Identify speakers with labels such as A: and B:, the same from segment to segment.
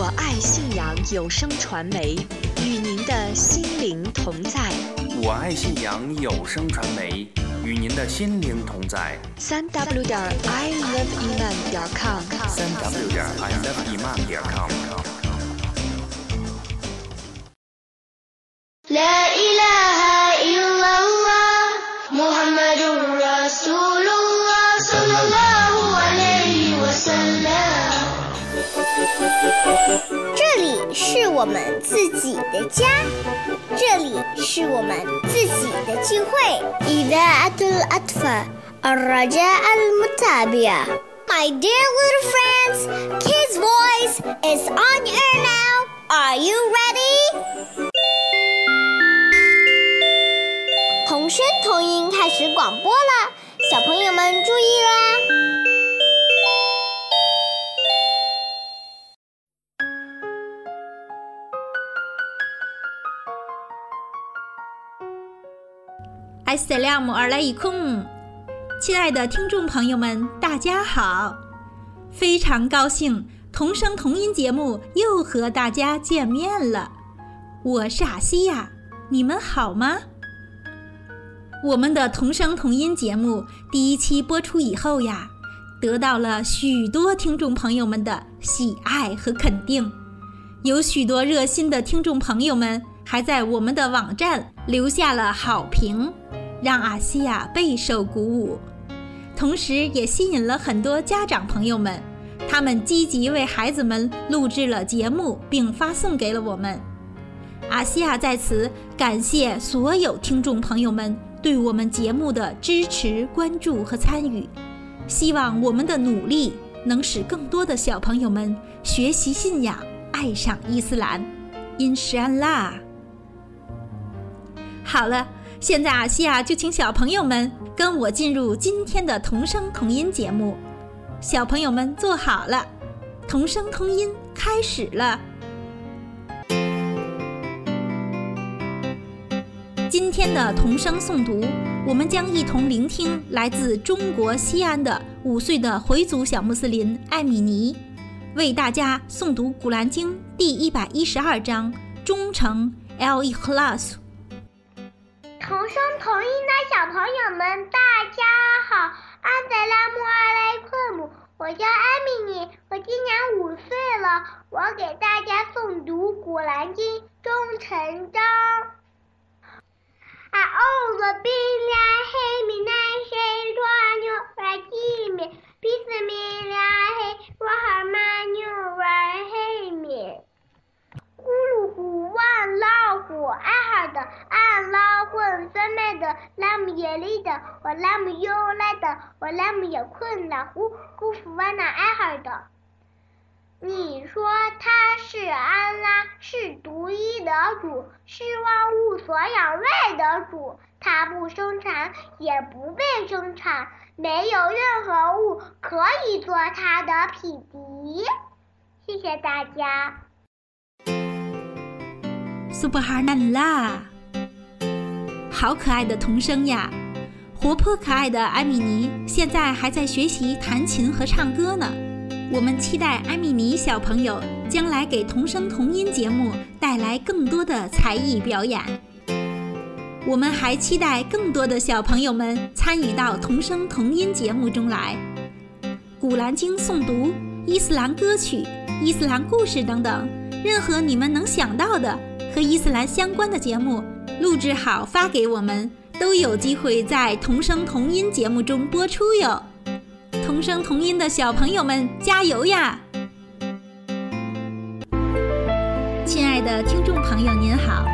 A: 我爱信阳有声传媒，与您的心灵同在。
B: 我爱信阳有声传媒，与您的心灵同在。
A: 三 w 点 i love iman 点 com，
B: 三 w 点 i love iman 点 com。
C: 是我们自己的家，这里是我们自己的聚会。إذاعة الأطفال الرجاء المتابعة My dear little friends, Kids Voice is on air now. Are you
D: 艾斯拉姆尔莱伊空，亲爱的听众朋友们，大家好！非常高兴童声童音节目又和大家见面了。我是阿西亚，你们好吗？我们的童声童音节目第一期播出以后呀，得到了许多听众朋友们的喜爱和肯定，有许多热心的听众朋友们还在我们的网站留下了好评，让阿西亚备受鼓舞。同时，也吸引了很多家长朋友们，他们积极为孩子们录制了节目，并发送给了我们。阿西亚在此感谢所有听众朋友们对我们节目的支持、关注和参与。希望我们的努力能使更多的小朋友们学习信仰，爱上伊斯兰。因什安拉。好了，现在阿西亚就请小朋友们跟我进入今天的童声童音节目。小朋友们坐好了，童声童音开始了。今天的童声诵读，我们将一同聆听来自中国西安的五岁的回族小穆斯林艾米尼，为大家诵读《古兰经》第一百一十二章“忠诚 ”（El Ikhlas）。
C: 童声童音的小朋友们，大家好，安德拉穆阿莱克姆，我叫艾米尼，我今年五岁了，我给大家诵读《古兰经》忠诚章。أعوذ بالله من الشيطان الرجيم 拉姆耶利的，我拉姆优来的，我拉姆也困了呼，姑父万那爱哈的。你说他是安拉，是独一的主，是万物所养喂的主。他不生产，也不被生产，没有任何物可以做他的匹敌。谢谢大家。
D: 苏布哈难啦，好可爱的童声呀！活泼可爱的艾米尼现在还在学习弹琴和唱歌呢。我们期待艾米尼小朋友将来给童声童音节目带来更多的才艺表演。我们还期待更多的小朋友们参与到童声童音节目中来，《古兰经》诵读、伊斯兰歌曲、伊斯兰故事等等，任何你们能想到的和伊斯兰相关的节目，录制好发给我们，都有机会在童声童音节目中播出哟。童声童音的小朋友们，加油呀！亲爱的听众朋友，您好，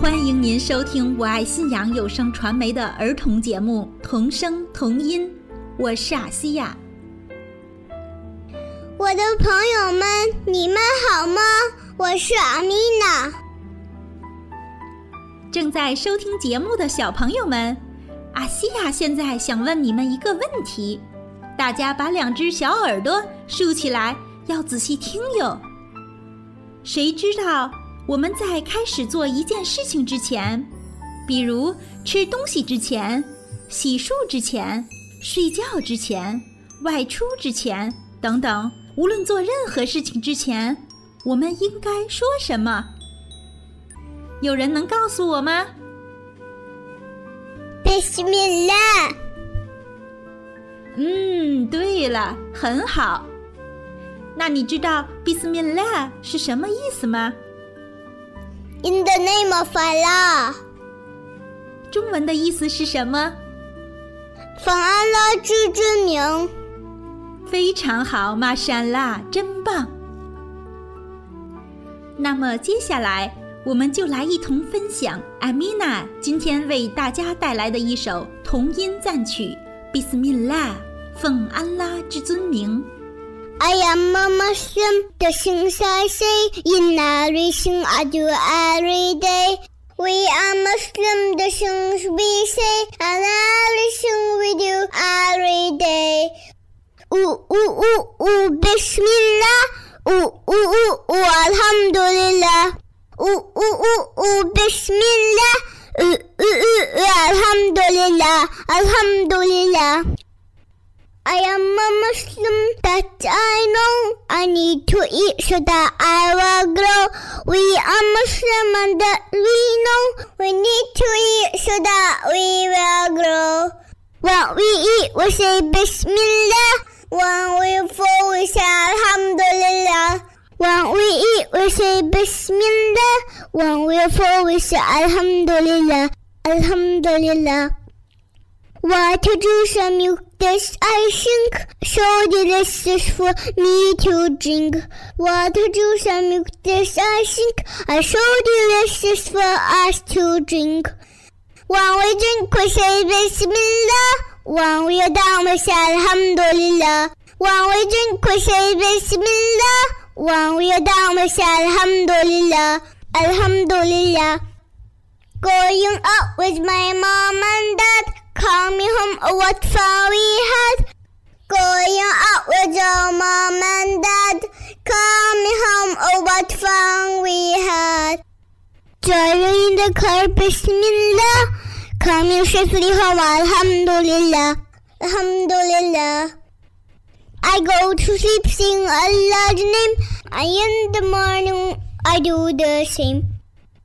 D: 欢迎您收听我爱信仰有声传媒的儿童节目《童声童音》，我是阿西亚。
C: 我的朋友们，你们好吗？我是阿米娜。
D: 正在收听节目的小朋友们，阿西亚现在想问你们一个问题，大家把两只小耳朵竖起来，要仔细听哟。谁知道我们在开始做一件事情之前，比如吃东西之前、洗漱之前、睡觉之前、外出之前等等，无论做任何事情之前，我们应该说什么？有人能告诉我吗
C: ？Bismillah.
D: 嗯，对了，很好。那你知道 “Bismillah” 是什么意思吗
C: ？In the name of Allah.
D: 中文的意思是什么？
C: 奉安拉之之名，
D: 非常好，玛莎拉，真棒。那么接下来，我们就来一同分享艾米娜今天为大家带来的一首童音赞曲《比斯米拉》，奉安拉之尊名。
C: I am a Muslim. The things I say in everything I do every day. We are Muslim. The things we say and everything we do every day. Ooh ooh ooh ooh, Bismillah. Ooh ooh ooh ooh, Bismillah. Alhamdulillah. Alhamdulillah. I am a Muslim that I know I need to eat so that I will grow. We are Muslim and that we know we need to eat so that we will grow. When we eat, we say Bismillah. When we fall, we say Alhamdulillah. When we eat, we say Bismillah. When we fall, we say Alhamdulillah. Alhamdulillah. Water juice and milk, this I think. So delicious for me to drink. Water juice and milk, this I think. Are so delicious for us to drink. When we drink, we say Bismillah. When we are down, we say Alhamdulillah. When we drink, we say Bismillah. Down, we say Alhamdulillah. Alhamdulillah. Going out with my mom and dad. Coming home, what fun we had. Going out with our mom and dad. Coming home, what fun we had. Driving in the car, Bismillah. Coming safely home, Alhamdulillah. Alhamdulillah. I go to sleep, sing Allah's name. And in the morning, I do the same.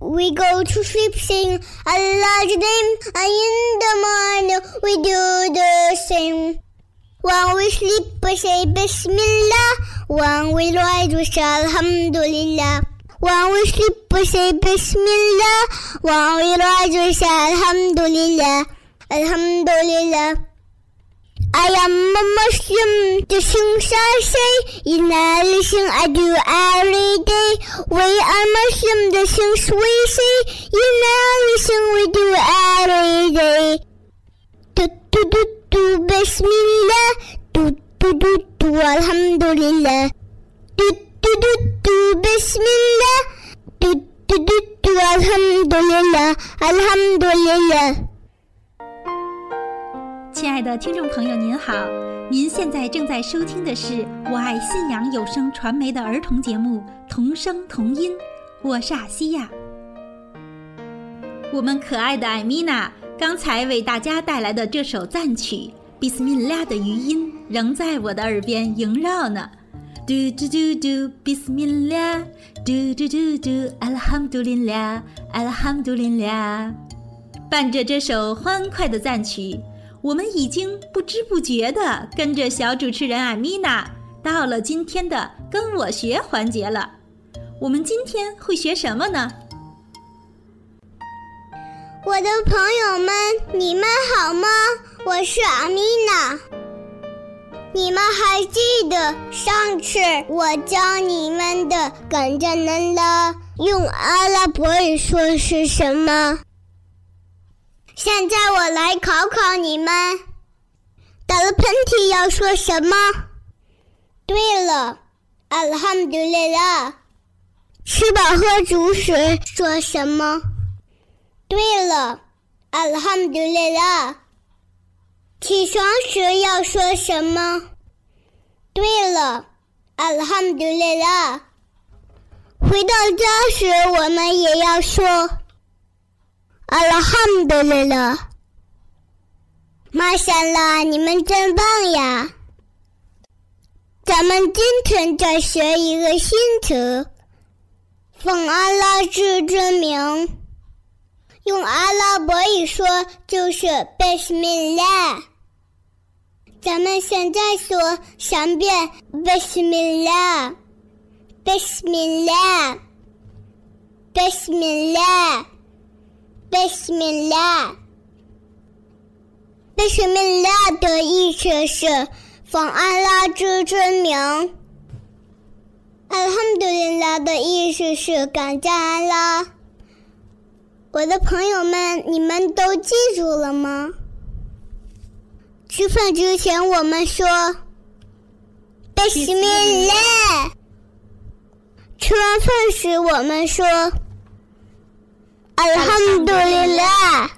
C: We go to sleep, sing Allah's name, and in the morning we do the same. When we sleep, we say Bismillah. When we rise, we say Alhamdulillah. When we sleep, we say Bismillah. When we rise, we say Alhamdulillah. Alhamdulillah. I am a Muslim. The things I say you in everything I do every day. We are Muslim. The things we say in everything we do every day. Do do do do Bismillah. Do do do do Alhamdulillah.
D: 听众朋友，您好！您现在正在收听的是我爱信仰有声传媒的儿童节目《童声童音》，我是阿西亚。我们可爱的艾米娜刚才为大家带来的这首赞曲《比斯米拉》的余音仍在我的耳边萦绕呢。嘟嘟嘟嘟，比斯米拉，嘟嘟嘟嘟，阿拉哈姆杜林拉，阿拉哈姆杜林拉。伴着这首欢快的赞曲。我们已经不知不觉地跟着小主持人艾米娜到了今天的“跟我学”环节了。我们今天会学什么呢？
C: 我的朋友们，你们好吗？我是阿米娜。你们还记得上次我教你们的“跟着恁了”用阿拉伯语说是什么？现在我来考考你们，打了喷嚏要说什么？对了，Alhamdulillah。吃饱喝足时说什么？对了，Alhamdulillah。起床时要说什么？对了，Alhamdulillah。回到家时我们也要说。阿拉汉德雷勒玛莎拉，你们真棒呀！咱们今天再学一个新词，奉阿拉之名，用阿拉伯语说就是 basmi 拉。咱们现在说三遍 basmi 拉，basmi 拉，basmi 拉。Bismillah 的意思是奉安拉之尊名。Alhamdulillah 的意思是感谢安拉。我的朋友们，你们都记住了吗？吃饭之前我们说 Bismillah，吃完饭时我们说 Alhamdulillah。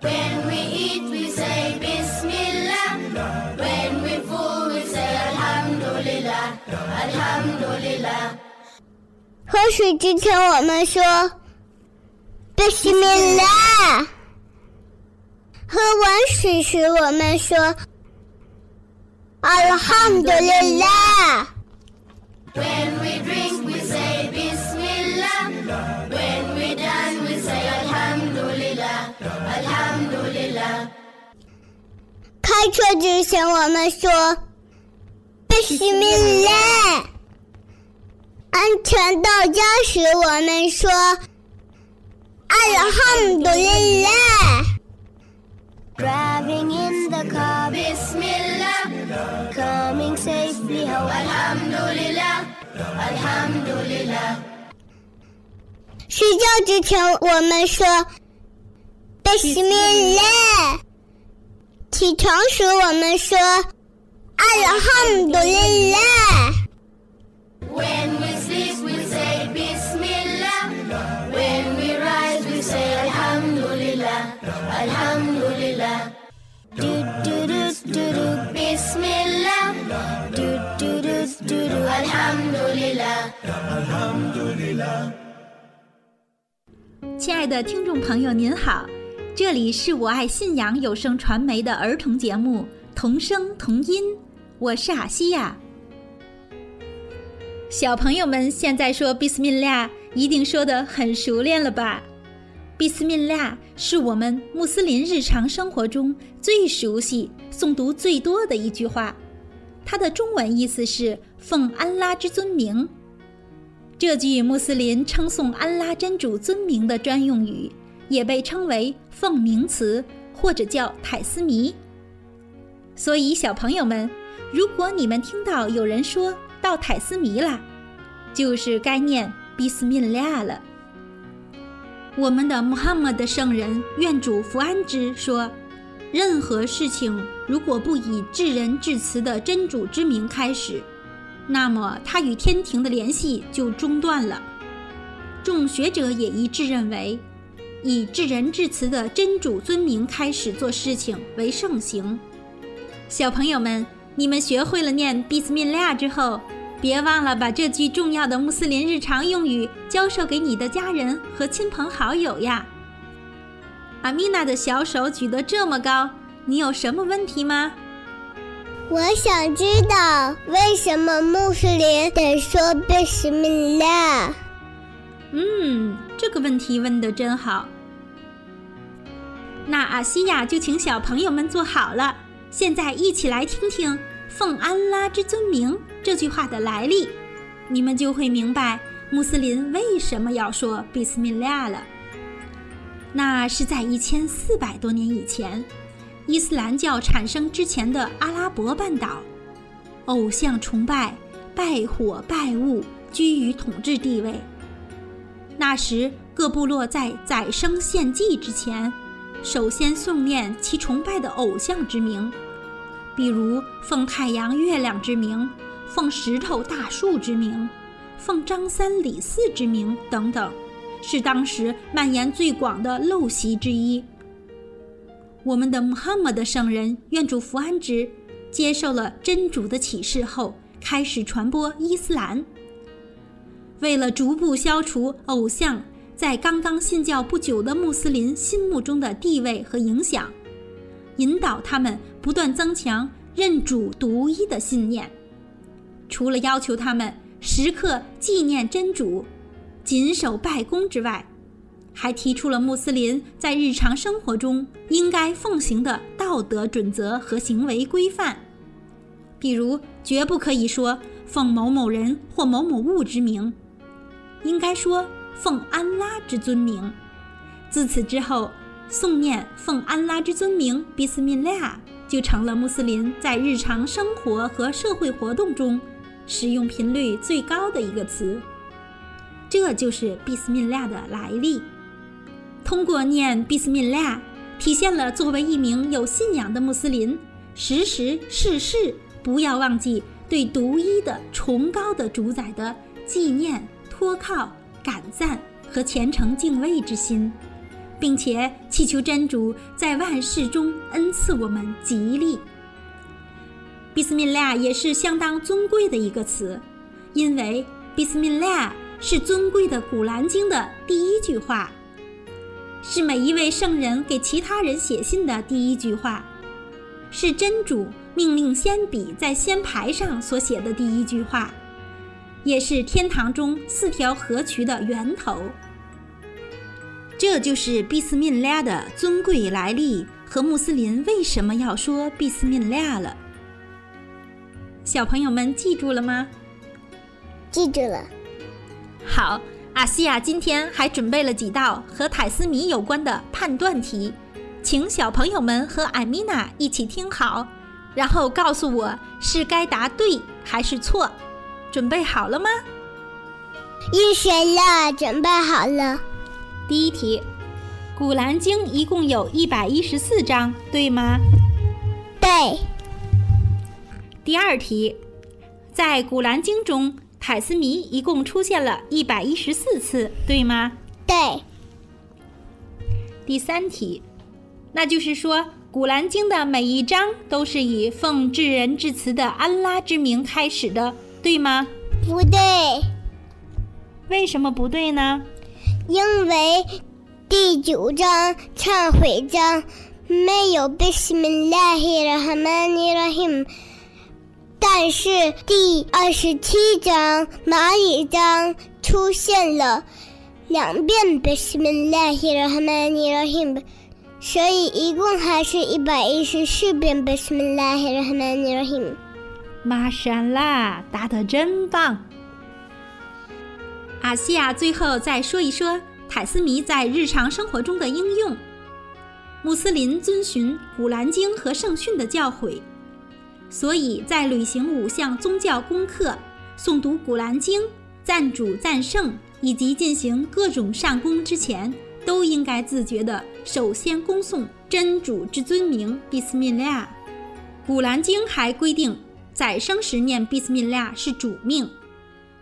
E: When we eat, we say Bismillah. When we full, we say Alhamdulillah. Alhamdulillah.
C: 喝水之前我们说 Bismillah。喝完水时我们说
E: Alhamdulillah。
C: 开车之前我们说 Bismillah。安全到家时我们说 Alhamdulillah。Driving in the car,
E: Bismillah.
C: coming safely home.
E: Alhamdulillah. Alhamdulillah.
C: 睡觉之前我们说 Bismillah。起床时我们说 Alhamdulillah。
E: When we sleep, we say Bismillah. When we rise, we say Alhamdulillah. Alhamdulillah.
C: Do do do do do.
E: Bismillah.
C: Do do do do do.
E: Alhamdulillah.
D: 亲爱的听众朋友，您好，这里是我爱信仰有声传媒的儿童节目《童声童音》，我是阿西亚。小朋友们现在说 “Bismillah” 一定说得很熟练了吧？“Bismillah” 是我们穆斯林日常生活中最熟悉、诵读最多的一句话，它的中文意思是“奉安拉之尊名”。这句穆斯林称颂安拉真主尊名的专用语，也被称为奉名词或者叫泰斯弥。所以，小朋友们，如果你们听到有人说到泰斯弥了，就是该念比斯密拉了。我们的穆罕默德圣人愿主福安之说：“任何事情如果不以至仁至慈的真主之名开始，那么他与天庭的联系就中断了。众学者也一致认为，以至仁至慈的真主尊名开始做事情为圣行。小朋友们，你们学会了念比斯密拉之后，别忘了把这句重要的穆斯林日常用语教授给你的家人和亲朋好友呀。阿米娜的小手举得这么高，你有什么问题吗？
C: 我想知道为什么穆斯林得说 Bismillah。
D: 嗯，这个问题问得真好。那阿西亚就请小朋友们坐好了，现在一起来听听“奉安拉之尊名”这句话的来历，你们就会明白穆斯林为什么要说比斯密拉了。那是在一千四百多年以前，伊斯兰教产生之前的阿拉伯半岛，偶像崇拜、拜火拜物居于统治地位。那时，各部落在宰牲献祭之前，首先诵念其崇拜的偶像之名，比如奉太阳、月亮之名，奉石头、大树之名，奉张三李四之名等等，是当时蔓延最广的陋习之一。我们的穆罕默德圣人愿主福安之，接受了真主的启示后，开始传播伊斯兰。为了逐步消除偶像在刚刚信教不久的穆斯林心目中的地位和影响，引导他们不断增强认主独一的信念。除了要求他们时刻纪念真主，谨守拜功之外，还提出了穆斯林在日常生活中应该奉行的道德准则和行为规范，比如绝不可以说奉某某人或某某物之名，应该说奉安拉之尊名。自此之后，诵念奉安拉之尊名“比斯米拉”就成了穆斯林在日常生活和社会活动中使用频率最高的一个词。这就是“比斯米拉”的来历。通过念“比斯米拉”，体现了作为一名有信仰的穆斯林，时时事事不要忘记对独一的、崇高的主宰的纪念、托靠、感赞和虔诚敬畏之心，并且祈求真主在万事中恩赐我们吉利。比斯米拉也是相当尊贵的一个词，因为比斯米拉是尊贵的《古兰经》的第一句话。是每一位圣人给其他人写信的第一句话，是真主命令先笔在先牌上所写的第一句话，也是天堂中四条河渠的源头。这就是俾斯密拉的尊贵来历和穆斯林为什么要说俾斯密拉了。小朋友们记住了吗？
C: 记住了。
D: 好。阿西亚今天还准备了几道和泰斯米有关的判断题，请小朋友们和艾米娜一起听好，然后告诉我是该答对还是错。准备好了吗？
C: 预选了，准备好了。
D: 第一题，《古兰经》一共有一百一十四章，对吗？
C: 对。
D: 第二题，在《古兰经》中。泰斯米一共出现了一百一十四次，对吗？
C: 对。
D: 第三题，那就是说，《古兰经》的每一章都是以奉至仁至慈的安拉之名开始的，对吗？
C: 不对。
D: 为什么不对呢？
C: 因为第九章忏悔章没有 Bismillahirrahmanirrahim。但是第二十七章蚂蚁章出现了两遍 Bismillahirrahmanirrahim，所以一共还是一百一十四遍 Bismillahirrahmanirrahim。
D: 玛莎拉，答得真棒！阿西亚最后再说一说泰斯米在日常生活中的应用。穆斯林遵循《古兰经》和圣训的教诲。所以在履行五项宗教功课、诵读古兰经、赞主赞圣以及进行各种善功之前，都应该自觉地首先恭诵真主之尊名“比斯密拉”。古兰经还规定，宰生时念“比斯密拉”是主命。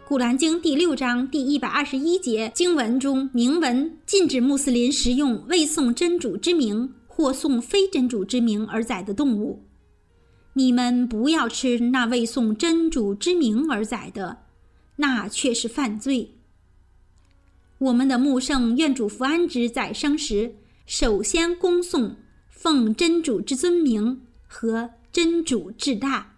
D: 古兰经第六章第一百二十一节经文中明文禁止穆斯林食用未诵真主之名或诵非真主之名而宰的动物。你们不要吃那未诵真主之名而宰的，那却是犯罪。我们的穆圣愿主福安之宰生时，首先恭诵奉真主之尊名和真主至大。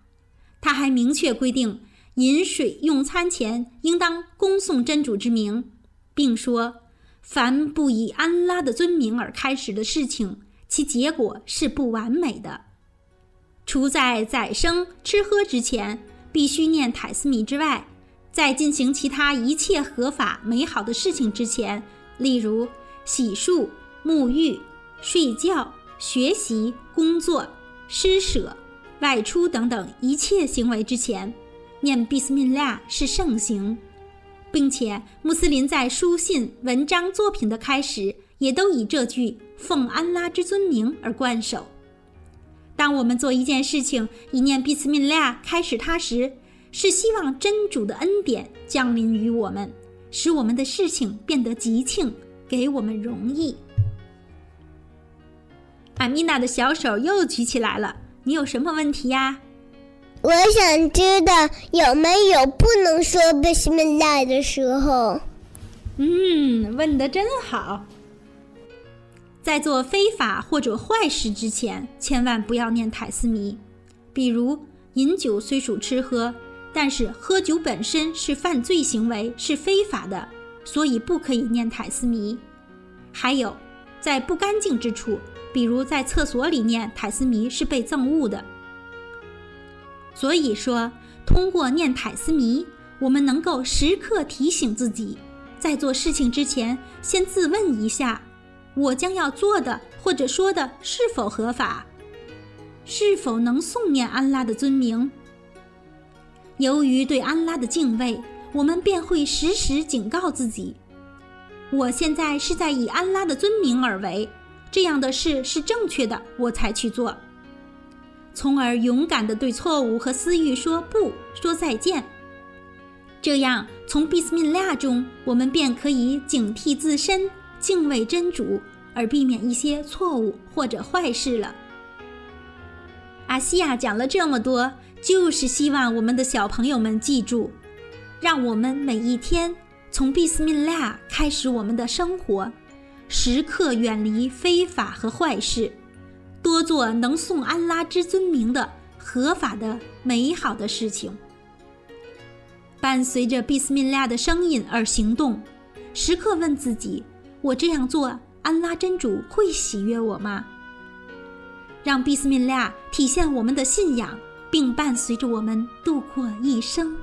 D: 他还明确规定，饮水用餐前应当恭送真主之名，并说，凡不以安拉的尊名而开始的事情，其结果是不完美的。除在宰牲吃喝之前必须念泰斯米之外，在进行其他一切合法美好的事情之前，例如洗漱、沐浴、睡觉、学习、工作、施舍、外出等等一切行为之前，念比斯密拉是圣行，并且穆斯林在书信、文章、作品的开始也都以这句奉安拉之尊名而冠首。当我们做一件事情，一念比斯密拉开始它时，是希望真主的恩典降临于我们，使我们的事情变得吉庆，给我们容易。阿米娜的小手又举起来了，你有什么问题呀？
C: 我想知道有没有不能说比斯密拉的时候。
D: 嗯，问的真好。在做非法或者坏事之前，千万不要念泰斯米。比如，饮酒虽属吃喝，但是喝酒本身是犯罪行为，是非法的，所以不可以念泰斯米。还有，在不干净之处，比如在厕所里念泰斯弥是被憎恶的。所以说，通过念泰斯弥，我们能够时刻提醒自己，在做事情之前，先自问一下：我将要做的或者说的是否合法，是否能诵念安拉的尊名。由于对安拉的敬畏，我们便会时时警告自己。我现在是在以安拉的尊名而为，这样的事是正确的，我才去做，从而勇敢地对错误和私欲说不，说再见。这样，从毕斯密亚中，我们便可以警惕自身，敬畏真主，而避免一些错误或者坏事了。阿西亚讲了这么多，就是希望我们的小朋友们记住，让我们每一天。从毕斯密拉开始，我们的生活时刻远离非法和坏事，多做能颂安拉之尊名的合法的美好的事情。伴随着毕斯密拉的声音而行动，时刻问自己：我这样做，安拉真主会喜悦我吗？让毕斯密拉体现我们的信仰，并伴随着我们度过一生。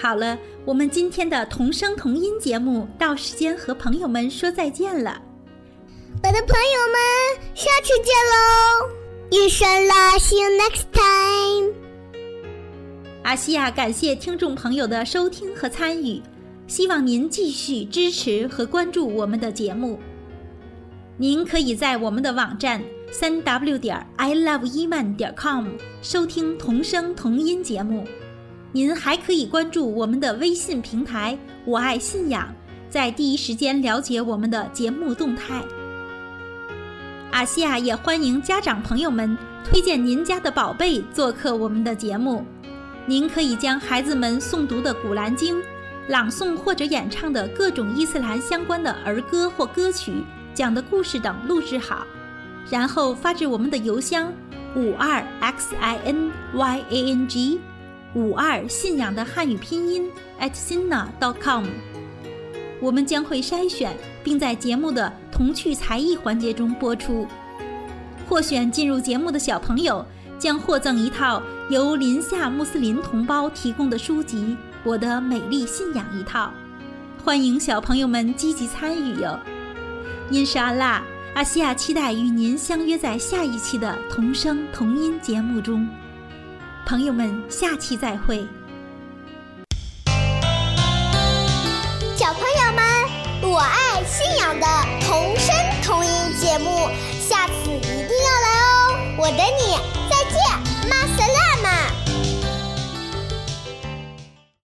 D: 好了，我们今天的同声同音节目到时间和朋友们说再见了。
C: 我的朋友们，下次见喽！一声啦，See you next time。
D: 阿西亚感谢听众朋友的收听和参与，希望您继续支持和关注我们的节目。您可以在我们的网站三 w 点 i love 伊曼点 com 收听童声童音节目。您还可以关注我们的微信平台“我爱信仰”，在第一时间了解我们的节目动态。阿西亚也欢迎家长朋友们推荐您家的宝贝做客我们的节目。您可以将孩子们诵读的《古兰经》、朗诵或者演唱的各种伊斯兰相关的儿歌或歌曲、讲的故事等录制好，然后发至我们的邮箱五二 x i n y a n g 五二信仰的汉语拼音 at sina dot com。我们将会筛选，并在节目的童趣才艺环节中播出。获选进入节目的小朋友。将获赠一套由林夏穆斯林同胞提供的书籍《我的美丽信仰》一套，欢迎小朋友们积极参与哟！因沙阿拉，阿西亚期待与您相约在下一期的童声童音节目中，朋友们，下期再会！
C: 小朋友们，我爱信仰的童声童音节目，下次一定要来哦！我等你。再见，马斯拉。